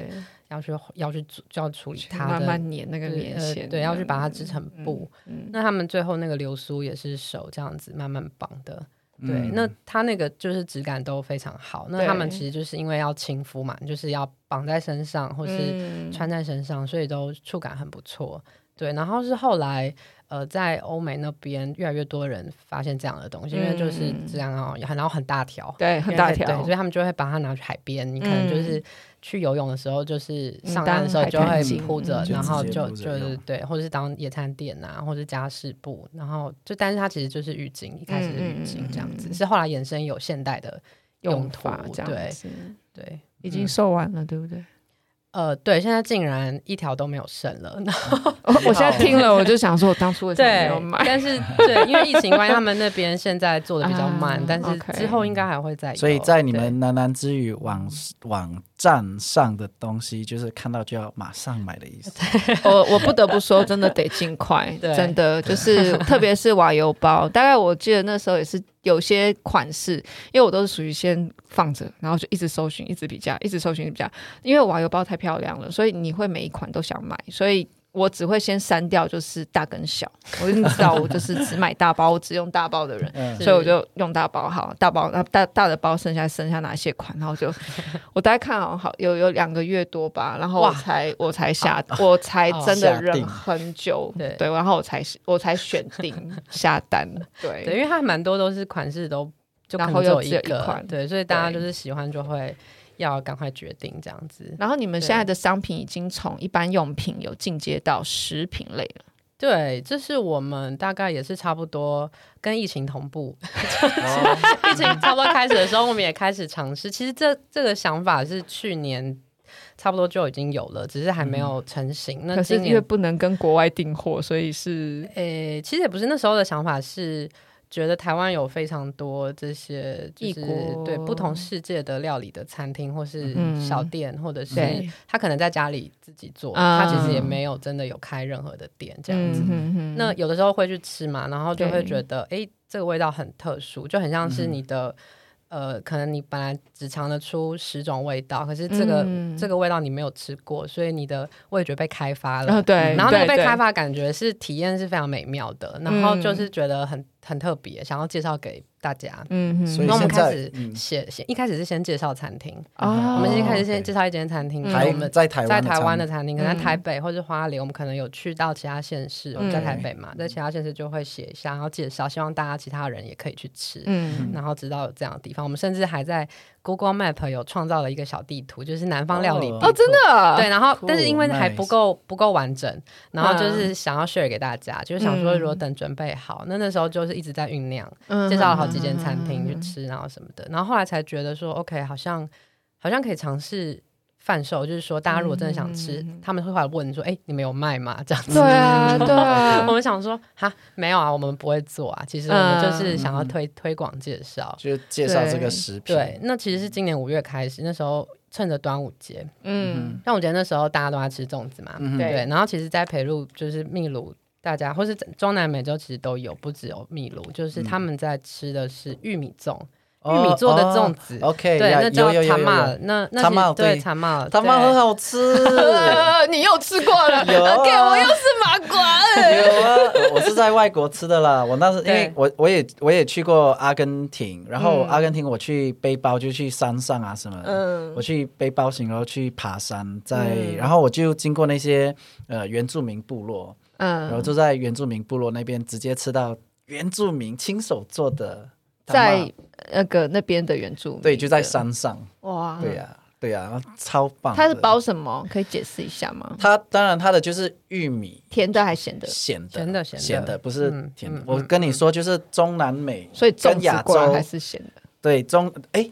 要去要去，就要处理它的慢慢捻那个棉线，对，要去把它织成布。那他们最后那个流苏也是手这样子慢慢绑的，对。那它那个就是质感都非常好。那他们其实就是因为要亲肤嘛，就是要绑在身上或是穿在身上，所以都触感很不错。对，然后是后来。呃，在欧美那边，越来越多人发现这样的东西，因为就是这样哦，然后很大条，对，很大条，对，所以他们就会把它拿去海边。你可能就是去游泳的时候，就是上岸的时候就会铺着，然后就就是对，或者是当野餐垫啊，或者是家饰布，然后就，但是它其实就是浴巾，一开始是浴巾这样子，是后来衍生有现代的用法这样子，对，已经售完了，对不对？呃，对，现在竟然一条都没有剩了。然后 我现在听了，我就想说，我当初为什么没有买？但是对，因为疫情关系，他们那边现在做的比较慢，但是之后应该还会再。所以在你们喃喃之语网网站上的东西，就是看到就要马上买的意思。我我不得不说，真的得尽快，真的就是，特别是瓦油包，大概我记得那时候也是。有些款式，因为我都是属于先放着，然后就一直搜寻，一直比较，一直搜寻比较。因为瓦油包太漂亮了，所以你会每一款都想买，所以我只会先删掉，就是大跟小。我已经知道我就是只买大包，我只用大包的人，嗯、所以我就用大包好，大包那大大的包剩下剩下哪些款，然后就我大概看好好有有两个月多吧，然后我才我才下我才真的忍很久，对。对，然后我才我才选定下单，对，因为它蛮多都是款式都就可能只有一个，款。对，所以大家就是喜欢就会。要赶快决定这样子，然后你们现在的商品已经从一般用品有进阶到食品类了。对，这是我们大概也是差不多跟疫情同步，疫情差不多开始的时候，我们也开始尝试。其实这这个想法是去年差不多就已经有了，只是还没有成型。嗯、那今年可是因为不能跟国外订货，所以是诶，其实也不是那时候的想法是。觉得台湾有非常多这些，就是对不同世界的料理的餐厅，或是小店，或者是他可能在家里自己做，他其实也没有真的有开任何的店这样子。那有的时候会去吃嘛，然后就会觉得，哎，这个味道很特殊，就很像是你的。呃，可能你本来只尝得出十种味道，可是这个、嗯、这个味道你没有吃过，所以你的味觉被开发了。哦、对，然后那个被开发感觉是体验是非常美妙的，然后就是觉得很很特别，想要介绍给大家。嗯，所以我们开始写，先一开始是先介绍餐厅。啊，我们一开始先介绍一间餐厅，我们在台在台湾的餐厅，可能在台北或是花莲，我们可能有去到其他县市。我们在台北嘛，在其他县市就会写一下，然后介绍，希望大家其他人也可以去吃。嗯，然后知道有这样的地方，我们甚至还在 Google Map 有创造了一个小地图，就是南方料理哦，真的对。然后，但是因为还不够不够完整，然后就是想要 share 给大家，就是想说如果等准备好，那那时候就是一直在酝酿，介绍了好几间餐厅去吃，然后什么的，然后后来才觉得说，OK，好像好像可以尝试贩售，就是说大家如果真的想吃，嗯、他们会来问说：“哎、欸，你们有卖吗？”这样子。对啊，对啊。我们想说，哈，没有啊，我们不会做啊。其实我们就是想要推、嗯、推广介绍，就介绍这个食品。对，那其实是今年五月开始，那时候趁着端午节，嗯，端午节那时候大家都在吃粽子嘛，嗯、对。然后其实，在培路就是秘鲁。大家或是中南美洲其实都有，不只有秘鲁，就是他们在吃的是玉米粽，玉米做的粽子。OK，对，那叫塔玛，那那对塔玛，塔玛很好吃。你又吃过了？有，OK，我又是麻瓜。有啊，我是在外国吃的啦。我那时因为我我也我也去过阿根廷，然后阿根廷我去背包就去山上啊什么，嗯，我去背包行，然后去爬山，在然后我就经过那些呃原住民部落。嗯，然后就在原住民部落那边直接吃到原住民亲手做的，在那个那边的原住民，对，就在山上。哇，对呀，对呀，超棒。它是包什么？可以解释一下吗？它当然它的就是玉米，甜的还是咸的？咸的，咸的，咸的，不是甜的。我跟你说，就是中南美，所以跟亚洲还是咸的。对，中哎，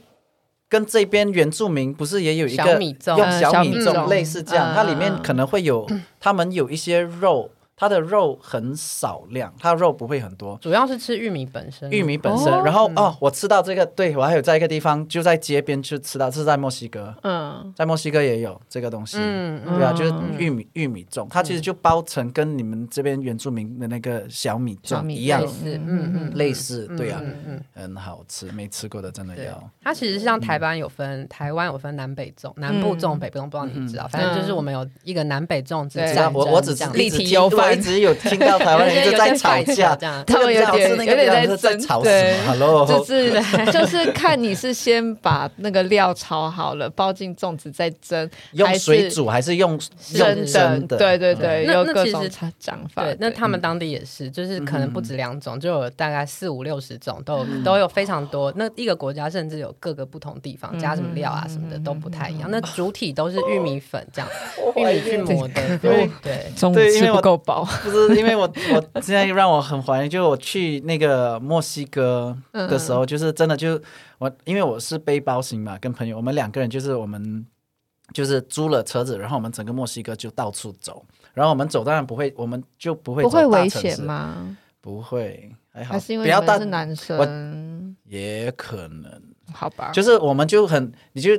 跟这边原住民不是也有一个小米粽，用小米粽类似这样，它里面可能会有他们有一些肉。它的肉很少量，它的肉不会很多，主要是吃玉米本身。玉米本身，然后哦，我吃到这个，对，我还有在一个地方，就在街边去吃到，这是在墨西哥，嗯，在墨西哥也有这个东西，嗯，对啊，就是玉米玉米粽，它其实就包成跟你们这边原住民的那个小米粽一样，嗯嗯，类似，对啊，嗯，很好吃，没吃过的真的要。它其实是像台湾有分，台湾有分南北粽，南部粽、北部粽，不知道你知道，反正就是我们有一个南北粽，知道我我只立体优化。我一直有听到台湾人一直在吵架，他们有点有点在争吵什么？Hello，就是 就是看你是先把那个料炒好了，包进粽子再蒸，用水煮还是用用蒸的？对对对，有各种讲法。对，那他们当地也是，就是可能不止两种，就有大概四五六十种，都都有非常多。那一个国家甚至有各个不同地方加什么料啊什么的都不太一样。那主体都是玉米粉这样，玉米去磨的。对对，粽子吃不够饱。因为我我现在让我很怀念，就是我去那个墨西哥的时候，就是真的就我，因为我是背包型嘛，跟朋友我们两个人就是我们就是租了车子，然后我们整个墨西哥就到处走，然后我们走当然不会，我们就不会不会危险吗？不会，还好，还是因为你是男生，也可能，好吧，就是我们就很你就。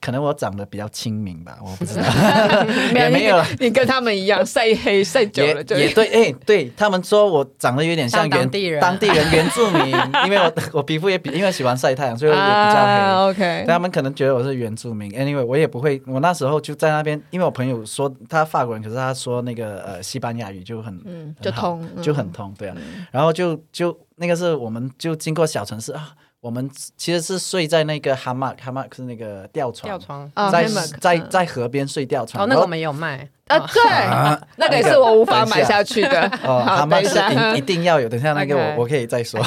可能我长得比较亲民吧，我不知道，也没有，你跟他们一样晒黑晒久了就，也对，哎，对他们说我长得有点像原当地人，当地人原住民，因为我 我皮肤也比因为喜欢晒太阳，所以也比较黑。OK，他们可能觉得我是原住民，Anyway，我也不会，我那时候就在那边，因为我朋友说他法国人，可是他说那个呃西班牙语就很就通就很通，对啊，然后就就那个是我们就经过小城市啊。我们其实是睡在那个 hamak hamak 是那个吊床，吊床在在在河边睡吊床。哦，那个没有卖啊，对，那个也是我无法买下去的。哦，哈马是一一定要有，等下那个我我可以再说，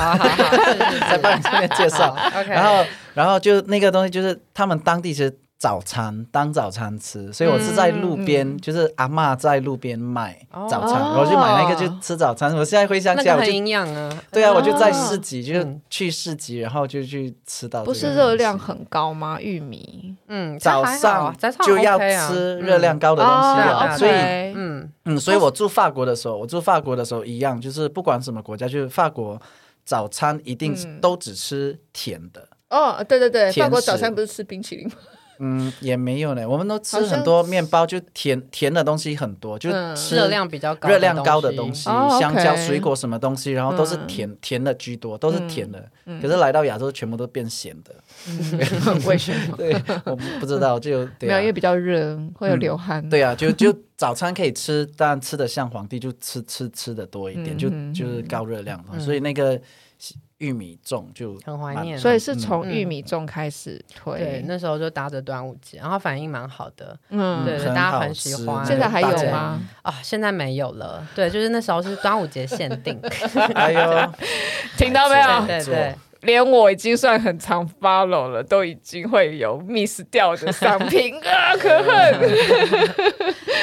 再帮你这边介绍。然后然后就那个东西就是他们当地其实。早餐当早餐吃，所以我是在路边，嗯、就是阿嬷在路边卖早餐，哦、我就买那个就吃早餐。我现在回想起来，我就营养啊，对啊，我就在市集，哦、就去市集，然后就去吃到。不是热量很高吗？玉米，嗯，早上就要吃热量高的东西所以，嗯嗯，所以我住法国的时候，我住法国的时候一样，就是不管什么国家，就是法国早餐一定都只吃甜的。嗯、哦，对对对，法国早餐不是吃冰淇淋吗？嗯，也没有呢。我们都吃很多面包，就甜甜的东西很多，就吃热量比较高、热量高的东西，香蕉、水果什么东西，然后都是甜甜的居多，都是甜的。可是来到亚洲，全部都变咸的。为什么？对，我不知道，就没有，因为比较热，会有流汗。对啊，就就早餐可以吃，但吃的像皇帝，就吃吃吃的多一点，就就是高热量，所以那个。玉米粽就很怀念，所以是从玉米粽开始推。对，那时候就搭着端午节，然后反应蛮好的。嗯，对，大家很喜欢。现在还有吗？啊，现在没有了。对，就是那时候是端午节限定。哎呦，听到没有？对对。连我已经算很常 follow 了，都已经会有 miss 掉的商品 啊，可恨。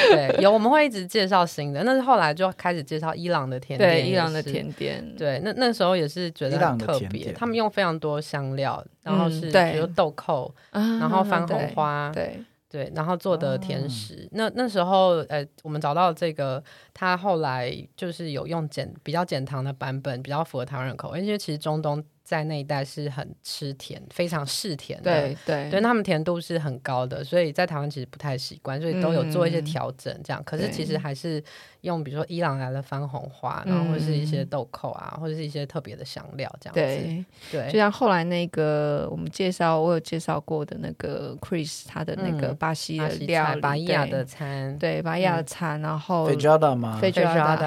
对，有我们会一直介绍新的，那是后来就开始介绍伊朗的甜点，对，伊朗的甜点，对，那那时候也是觉得很特别，他们用非常多香料，然后是比如豆蔻，然后番红花，对。对，然后做的甜食。哦、那那时候，呃，我们找到这个，他后来就是有用减比较减糖的版本，比较符合台湾人口味，因为其实中东。在那一带是很吃甜，非常嗜甜的，对对，对他们甜度是很高的，所以在台湾其实不太习惯，所以都有做一些调整，这样。嗯、可是其实还是用比如说伊朗来的番红花，然后或者是一些豆蔻啊，或者是一些特别的香料这样子。对对，就像后来那个我们介绍，我有介绍过的那个 Chris 他的那个巴西的料理，巴伊亚的餐，对巴伊亚的餐，然后吗？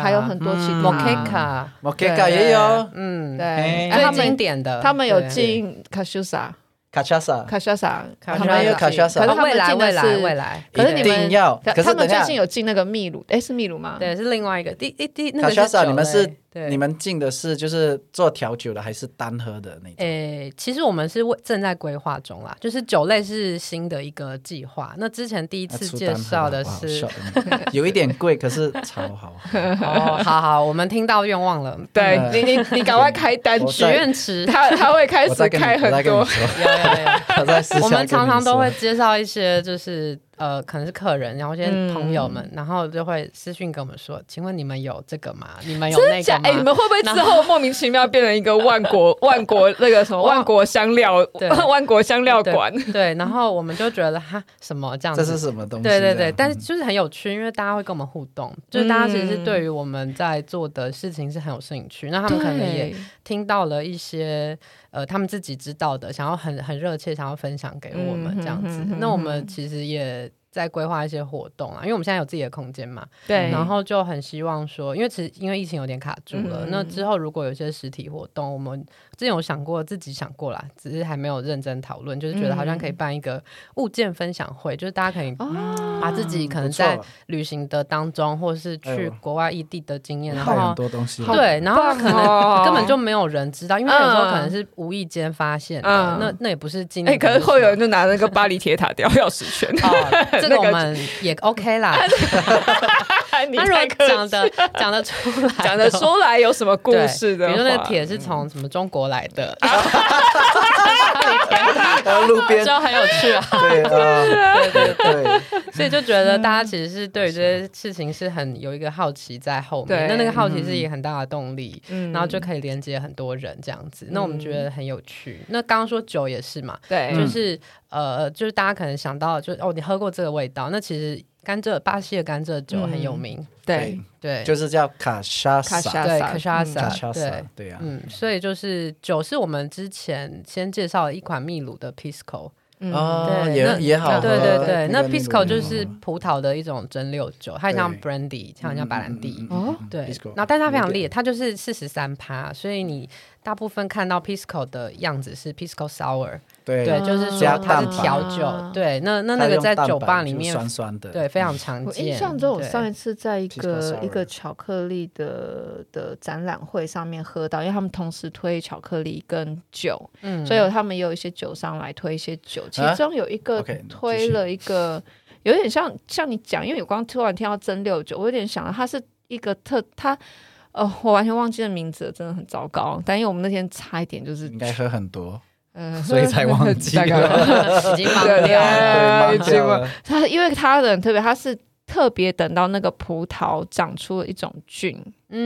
还有很多其他，Moqueca，Moqueca 也有，嗯，对，最经典。他们有进卡舒萨，卡恰萨，卡恰萨，他们有卡恰萨。可是未来，未来，未来。可是你们要，他们最近有进那个秘鲁，哎，是秘鲁吗？对，是另外一个。第一第那个卡恰萨，你们是。你们进的是就是做调酒的还是单喝的那种？诶，其实我们是正在规划中啦，就是酒类是新的一个计划。那之前第一次介绍的是 有一点贵，可是超好好好，我们听到愿望了。对你，你你赶快开单，许愿池，他他会开始开很多。我们常常都会介绍一些就是。呃，可能是客人，然后一些朋友们，然后就会私信跟我们说：“请问你们有这个吗？你们有那个吗？哎，你们会不会之后莫名其妙变成一个万国 万国那个什么万国香料对 万国香料馆？对，然后我们就觉得哈什么这样子？这是什么东西？对对对，但是就是很有趣，因为大家会跟我们互动，就是大家其实是对于我们在做的事情是很有兴趣，那他们可能也听到了一些呃他们自己知道的，想要很很热切想要分享给我们这样子。那我们其实也。在规划一些活动啊，因为我们现在有自己的空间嘛，对，然后就很希望说，因为其实因为疫情有点卡住了，嗯、那之后如果有些实体活动，我们之前有想过，自己想过啦，只是还没有认真讨论，就是觉得好像可以办一个物件分享会，嗯、就是大家可以把自己可能在旅行的当中，或是去国外异地的经验，然后很多东西，对，然后可能根本就没有人知道，因为有时候可能是无意间发现的，嗯、那那也不是经历，哎，可是会有人就拿那个巴黎铁塔 吊钥匙圈。哦这个我们也 OK 啦。那如果讲的讲得出来，讲得出来有什么故事的？比如说那个铁是从什么中国来的，路边就很有趣啊。对 对对对，所以就觉得大家其实是对于这些事情是很有一个好奇在后面。那那个好奇是一个很大的动力，然后就可以连接很多人这样子。那我们觉得很有趣。那刚刚说酒也是嘛，对，就是呃，就是大家可能想到，就是哦，你喝过这个味道，那其实。甘蔗，巴西的甘蔗酒很有名，对。对，就是叫卡莎萨，对卡莎萨，对。对啊，嗯，所以就是酒是我们之前先介绍了一款秘鲁的 Pisco，哦，也也好，对对对，那 Pisco 就是葡萄的一种蒸馏酒，它像 Brandy，像像白兰地，哦，对，然后但它非常烈，它就是四十三趴，所以你大部分看到 Pisco 的样子是 Pisco Sour。对，就是说它是调酒，对，那那那个在酒吧里面酸酸的，对，非常常见。我印象中，我上一次在一个一个巧克力的的展览会上面喝到，因为他们同时推巧克力跟酒，嗯，所以他们也有一些酒商来推一些酒，其中有一个推了一个有点像像你讲，因为我刚突然听到蒸馏酒，我有点想到它是一个特，它呃，我完全忘记了名字，真的很糟糕。但因为我们那天差一点就是应该喝很多。嗯 所以才忘记了，已经忘掉了，已经忘。他因为他的很特别，他是特别等到那个葡萄长出了一种菌，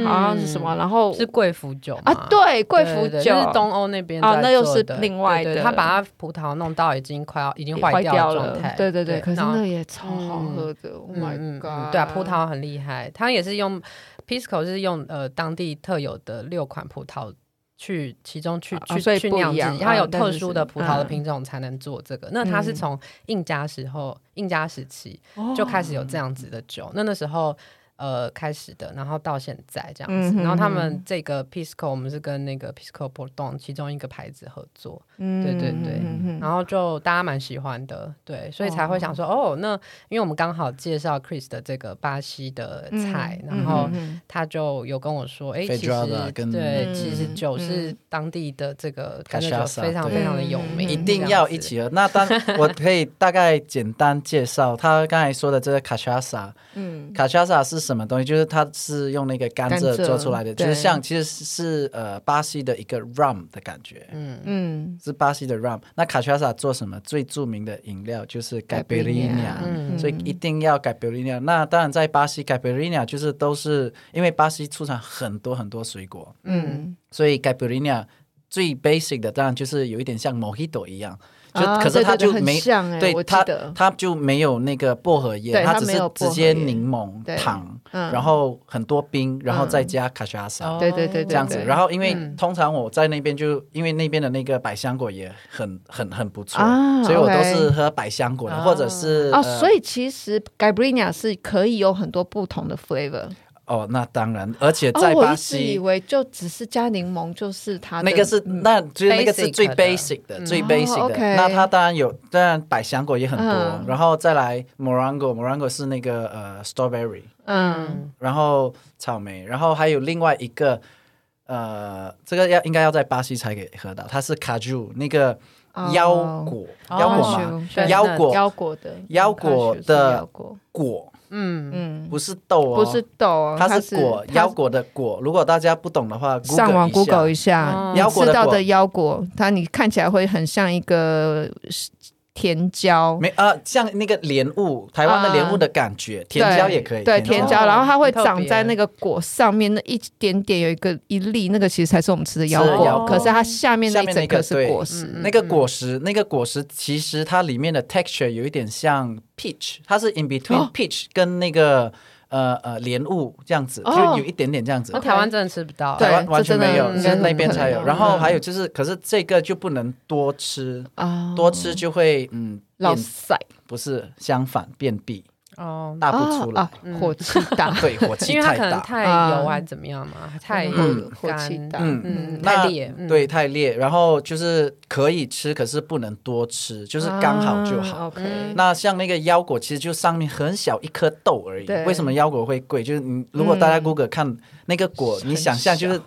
好像是什么，然后是贵腐酒啊，对，贵腐酒，就是东欧那边啊，那又是另外的，他把它葡萄弄到已经快要已经坏掉了。对对对，可是那也超好喝的，Oh my god，对啊，葡萄很厉害，他也是用 Pisco 是用呃当地特有的六款葡萄。去其中去去去酿制，它有特殊的葡萄的品种才能做这个。那它是从印加时候，印加时期就开始有这样子的酒。那那时候。呃，开始的，然后到现在这样子，嗯、哼然后他们这个 Pisco，我们是跟那个 Pisco Bordon 其中一个牌子合作，嗯、对对对，嗯、哼然后就大家蛮喜欢的，对，所以才会想说，哦，哦，那因为我们刚好介绍 Chris 的这个巴西的菜，嗯、然后他就有跟我说，哎、嗯，其实跟对，嗯、其实酒是当地的这个感觉非常非常的有名，一定要一起喝。那当我可以大概简单介绍他刚才说的这个卡莎萨，嗯，卡莎萨是什什么东西？就是它是用那个甘蔗做出来的，就是像其实是呃巴西的一个 rum 的感觉，嗯嗯，是巴西的 rum。那卡恰萨做什么？最著名的饮料就是盖贝利亚，所以一定要盖贝利亚。那当然在巴西盖贝利亚就是都是因为巴西出产很多很多水果，嗯，所以盖贝利亚最 basic 的当然就是有一点像 Mojito 一样。就可是它就没对它，它就没有那个薄荷叶，它只是直接柠檬糖，然后很多冰，然后再加卡莎萨，对对对，这样子。然后因为通常我在那边就因为那边的那个百香果也很很很不错，所以我都是喝百香果的，或者是哦，所以其实 Caipirinha 是可以有很多不同的 flavor。哦，那当然，而且在巴西，我一直以为就只是加柠檬就是它那个是，那就是那个是最 basic 的，最 basic 的。那它当然有，当然百香果也很多，然后再来 morango，morango 是那个呃 strawberry，嗯，然后草莓，然后还有另外一个呃，这个要应该要在巴西才可以喝到，它是 caju 那个腰果，腰果嘛，腰果，腰果的，腰果的果。嗯。嗯，不是豆哦，不是豆哦，它是果，腰果的果。如果大家不懂的话，上网 Google 一下，腰果的腰果，它你看起来会很像一个。甜椒没呃，像那个莲雾，台湾的莲雾的感觉，甜椒也可以。对，甜椒，然后它会长在那个果上面，那一点点有一个一粒，那个其实才是我们吃的腰果。可是它下面那一整个是果实，那个果实，那个果实其实它里面的 texture 有一点像 peach，它是 in between peach 跟那个。呃呃，莲雾这样子，就有一点点这样子。那台湾真的吃不到，台湾完全没有，是那边才有。然后还有就是，可是这个就不能多吃，多吃就会嗯，老塞，不是，相反便秘。哦，大不出来，火气大，对，火气太大，因为它可能太油还是怎么样嘛，太火气大，嗯嗯，太烈，对，太烈，然后就是可以吃，可是不能多吃，就是刚好就好。那像那个腰果，其实就上面很小一颗豆而已。为什么腰果会贵？就是你如果大家 Google 看那个果，你想象就是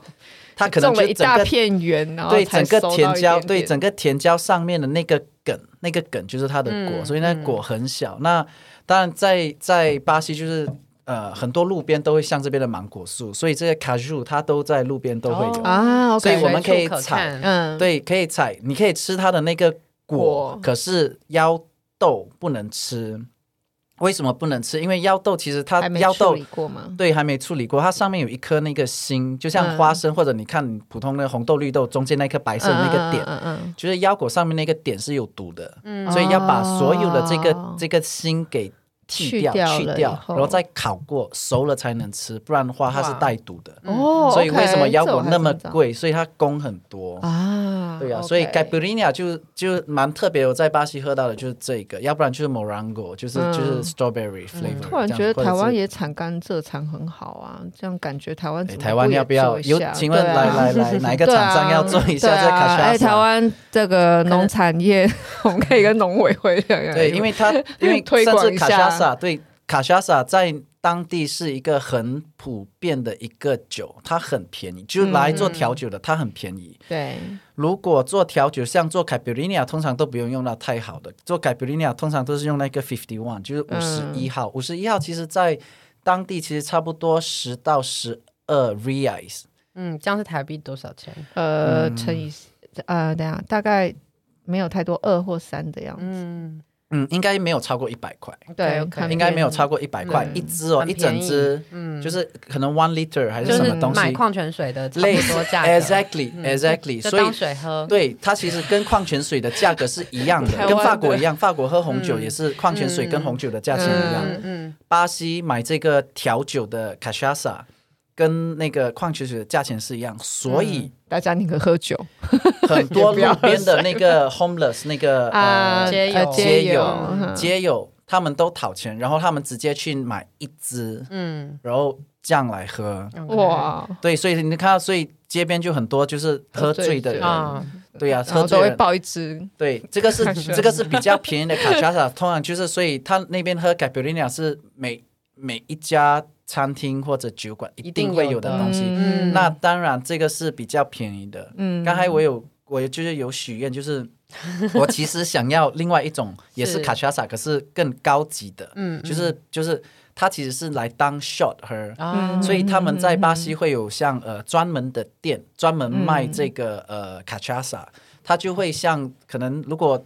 它可能就一大片圆，对，整个甜椒，对，整个甜椒上面的那个梗，那个梗就是它的果，所以那果很小。那当然在，在在巴西就是呃很多路边都会像这边的芒果树，所以这些卡树它都在路边都会有。啊，oh, okay, 所以我们可以采，嗯，对，可以采，你可以吃它的那个果，果。可是腰豆不能吃。为什么不能吃？因为腰豆其实它腰豆对还没处理过，它上面有一颗那个心，就像花生、嗯、或者你看普通的红豆绿豆中间那颗白色的那个点，嗯嗯嗯、就是腰果上面那个点是有毒的，嗯、所以要把所有的这个、哦、这个心给。去掉，去掉，然后再烤过熟了才能吃，不然的话它是带毒的。哦，所以为什么腰果那么贵？所以它工很多啊。对啊，所以 Caipirinha 就就蛮特别。我在巴西喝到的就是这个，要不然就是 Morango，就是就是 Strawberry flavor。突然觉得台湾也产甘蔗产很好啊，这样感觉台湾台湾要不要有？请问来来来，哪一个厂商要做一下这卡莎萨？哎，台湾这个农产业，我们可以跟农委会对，因为它因为 推广一下。对，卡莎萨在当地是一个很普遍的一个酒，它很便宜，就来做调酒的，它很便宜。对，如果做调酒，像做凯比利尼亚，通常都不用用到太好的，做凯比利尼亚通常都是用那个 fifty one，就是五十一号。五十一号其实在当地其实差不多十到十二 reais。嗯，这样是台币多少钱？呃，乘以呃，等下大概没有太多二或三的样子。嗯。嗯，应该没有超过一百块。对，应该没有超过一百块一支哦，一整支，嗯，就是可能 one liter 还是什么东西。买矿泉水的差不多价格。Exactly，exactly。所以水喝。对，它其实跟矿泉水的价格是一样的，跟法国一样。法国喝红酒也是矿泉水跟红酒的价钱一样。嗯。巴西买这个调酒的卡莎萨。跟那个矿泉水的价钱是一样，所以大家宁可喝酒。很多路边的那个 homeless 那个呃街友。街友街友，他们都讨钱，然后他们直接去买一支，嗯，然后这样来喝。哇，对，所以你看到，所以街边就很多就是喝醉的人，对呀，喝醉会抱一支。对，这个是 这个是比较便宜的卡莎萨，通常就是所以他那边喝 Caipirinha 是每每一家。餐厅或者酒馆一定会有的。东西，嗯、那当然这个是比较便宜的。嗯，刚才我有我就是有许愿，就是 我其实想要另外一种也是卡莎萨，可是更高级的。嗯，就是就是它其实是来当 shot 喝，啊、所以他们在巴西会有像呃专门的店，专门卖这个呃 cachaça，它就会像可能如果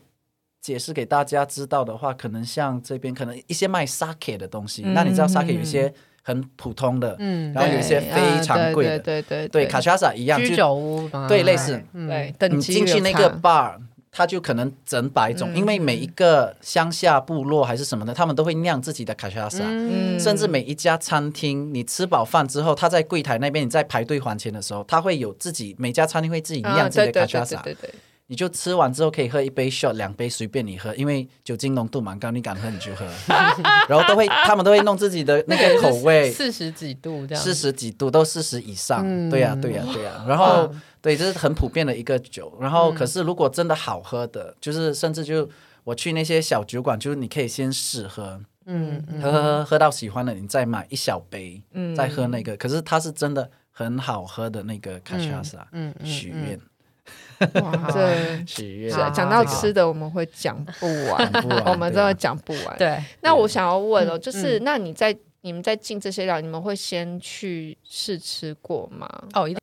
解释给大家知道的话，可能像这边可能一些卖 sake 的东西，那你知道 sake 有一些。很普通的，嗯，然后有一些非常贵的，对对对，卡恰萨一样，居酒屋，对，类似，对，你进去那个 bar，它就可能整百种，因为每一个乡下部落还是什么的，他们都会酿自己的卡恰萨，甚至每一家餐厅，你吃饱饭之后，他在柜台那边，你在排队还钱的时候，他会有自己每家餐厅会自己酿自己的卡恰萨，对对。你就吃完之后可以喝一杯 shot，两杯随便你喝，因为酒精浓度蛮高，你敢喝你就喝。然后都会，他们都会弄自己的那个口味，四十几度这样，四十几度都四十以上。嗯、对呀、啊，对呀、啊，对呀、啊。然后，哇对，这是很普遍的一个酒。然后，可是如果真的好喝的，就是甚至就我去那些小酒馆，就是你可以先试喝，嗯，喝喝喝，喝到喜欢的，你再买一小杯，嗯，再喝那个。可是它是真的很好喝的那个卡恰萨，嗯，许愿。嗯哇，这喜悦讲到吃的，我们会讲不完，我们真的讲不完。对，那我想要问哦，就是那你在你们在进这些料，你们会先去试吃过吗？哦，一定。